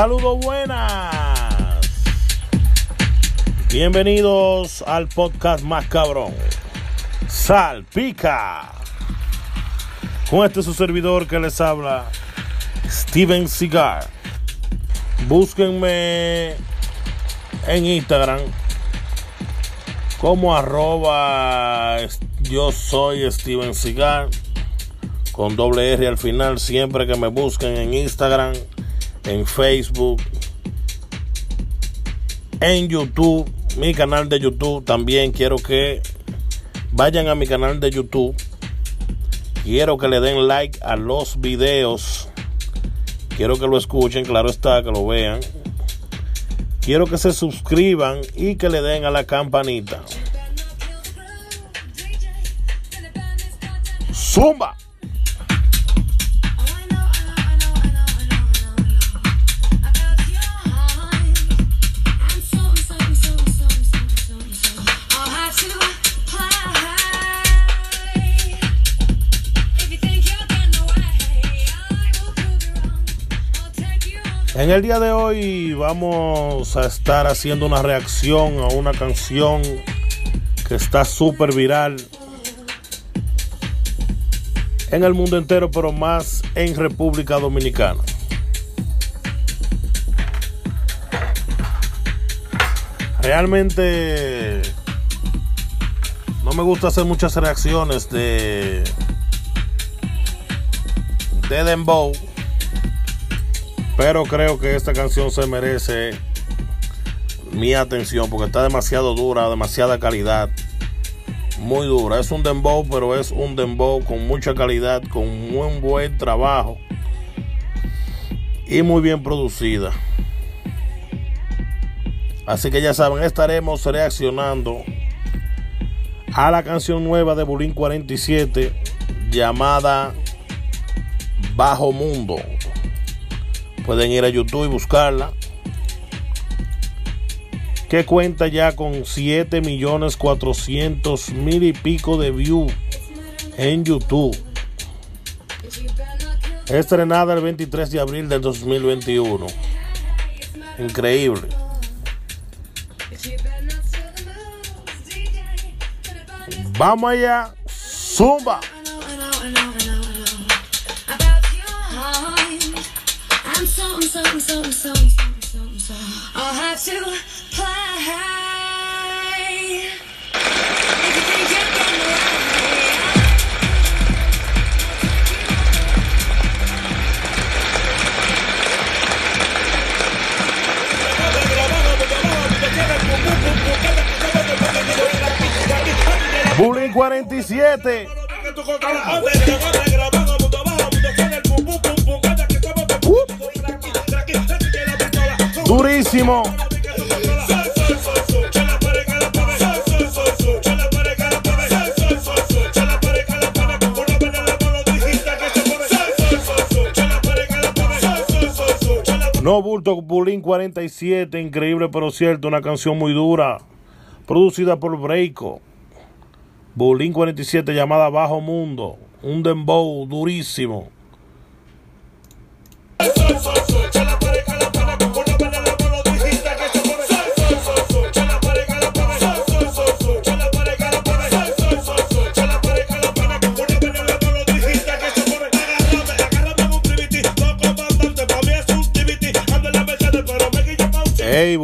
Saludos buenas. Bienvenidos al podcast más cabrón. Salpica. Con este su servidor que les habla, Steven Cigar. Búsquenme en Instagram como arroba yo soy Steven Cigar con doble R al final siempre que me busquen en Instagram en Facebook, en YouTube, mi canal de YouTube. También quiero que vayan a mi canal de YouTube. Quiero que le den like a los videos. Quiero que lo escuchen, claro está, que lo vean. Quiero que se suscriban y que le den a la campanita. Zumba. En el día de hoy vamos a estar haciendo una reacción a una canción que está súper viral en el mundo entero, pero más en República Dominicana. Realmente no me gusta hacer muchas reacciones de de Dembow pero creo que esta canción se merece mi atención porque está demasiado dura, demasiada calidad. Muy dura. Es un dembow, pero es un dembow con mucha calidad, con muy buen trabajo y muy bien producida. Así que ya saben, estaremos reaccionando a la canción nueva de Bulín 47 llamada Bajo Mundo. Pueden ir a YouTube y buscarla. Que cuenta ya con 7 millones 400 mil y pico de views en YouTube. Estrenada el 23 de abril del 2021. Increíble. Vamos allá. Zumba. Something, something, something, something, something, something. I'll have to play. If you think you're getting Bullying 47. Durísimo. No bulto, Bulín 47, increíble pero cierto, una canción muy dura, producida por Breiko. Bulín 47 llamada Bajo Mundo, un dembow durísimo.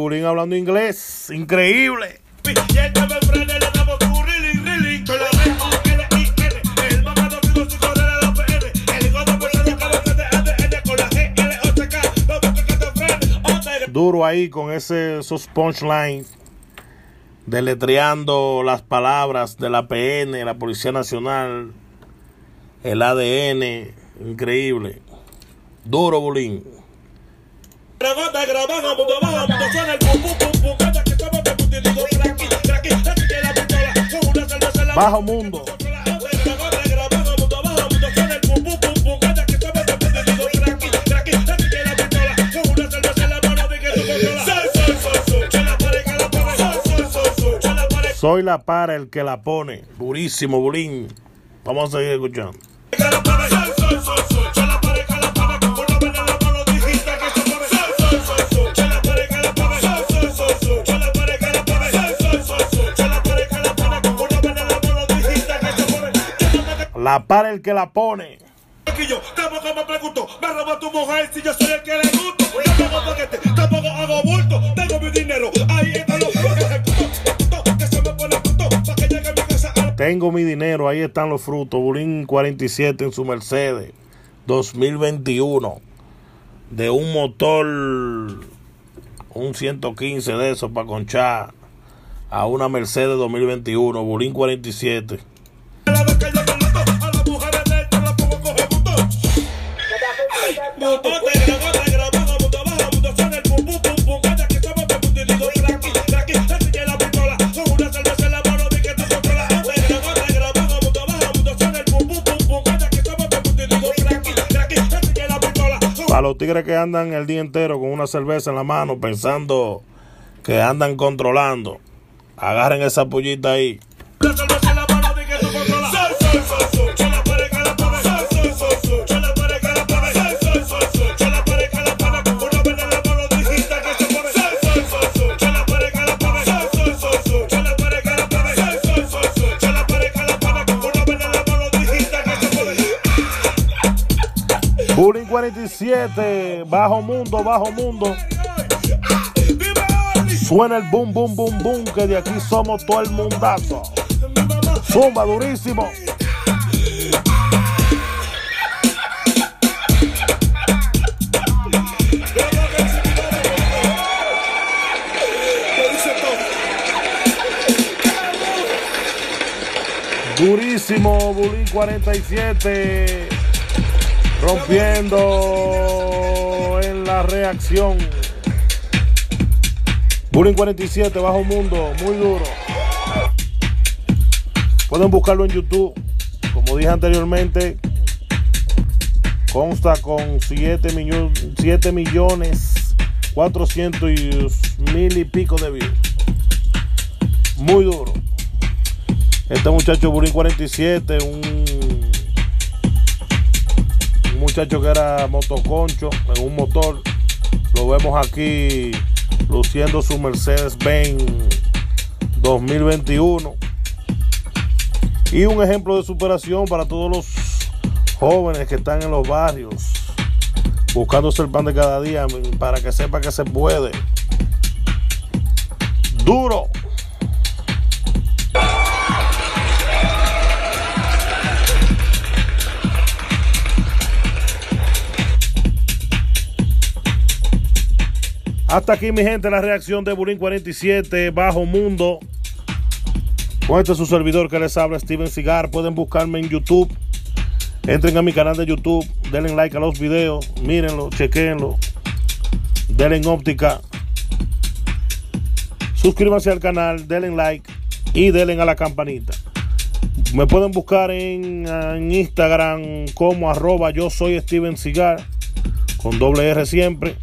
Bulín hablando inglés. Increíble. Duro ahí con ese, esos punchlines. Deletreando las palabras de la PN, la Policía Nacional, el ADN. Increíble. Duro, Bulín. Bajo mundo. Soy la para el que la pone. Durísimo, Bulín. Vamos a seguir escuchando. La para el que la pone. Yo tampoco me pregunto, me roba tu mujer si yo soy el que le gusto. Yo tengo paquete, tampoco hago bulto. Tengo mi dinero, ahí están los frutos. Ejecuto, que se me pone puto, pa' que llegue a mi casa a Tengo mi dinero, ahí están los frutos. Bulín 47 en su Mercedes 2021. De un motor, un 115 de esos para conchar a una Mercedes 2021. Bulín 47. Los tigres que andan el día entero con una cerveza en la mano pensando que andan controlando, agarren esa pollita ahí. 1 y 47. Bajo mundo, bajo mundo. Suena el boom, boom, boom, boom. Que de aquí somos todo el mundazo. Zumba durísimo. Durísimo, Bulín 47. Rompiendo en la reacción. Bulín 47, bajo mundo, muy duro. Pueden buscarlo en YouTube. Como dije anteriormente, consta con 7 millones, 7 millones 400 y mil y pico de views. Muy duro. Este muchacho Bulín 47, un, un muchacho que era motoconcho en un motor. Lo vemos aquí luciendo su Mercedes Benz 2021. Y un ejemplo de superación para todos los jóvenes que están en los barrios, buscándose el pan de cada día para que sepa que se puede. Duro. Hasta aquí, mi gente, la reacción de Bulín 47, Bajo Mundo. Con este es su servidor que les habla, Steven Cigar. Pueden buscarme en YouTube. Entren a mi canal de YouTube, denle like a los videos, mírenlo, chequenlo, denle en óptica. Suscríbanse al canal, denle like y denle a la campanita. Me pueden buscar en, en Instagram como arroba yo soy Steven Cigar, con doble R siempre.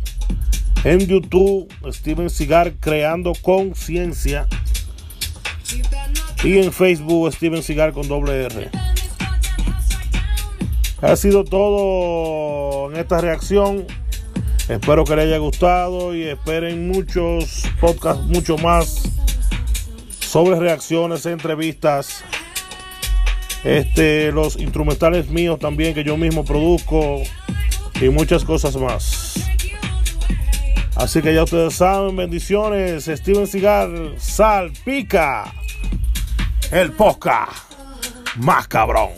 En YouTube, Steven Cigar creando conciencia. Y en Facebook, Steven Cigar con doble R. Ha sido todo en esta reacción. Espero que les haya gustado y esperen muchos podcasts, mucho más sobre reacciones, entrevistas. Este, los instrumentales míos también que yo mismo produzco y muchas cosas más. Así que ya ustedes saben, bendiciones. Steven Cigar, salpica el podcast más cabrón.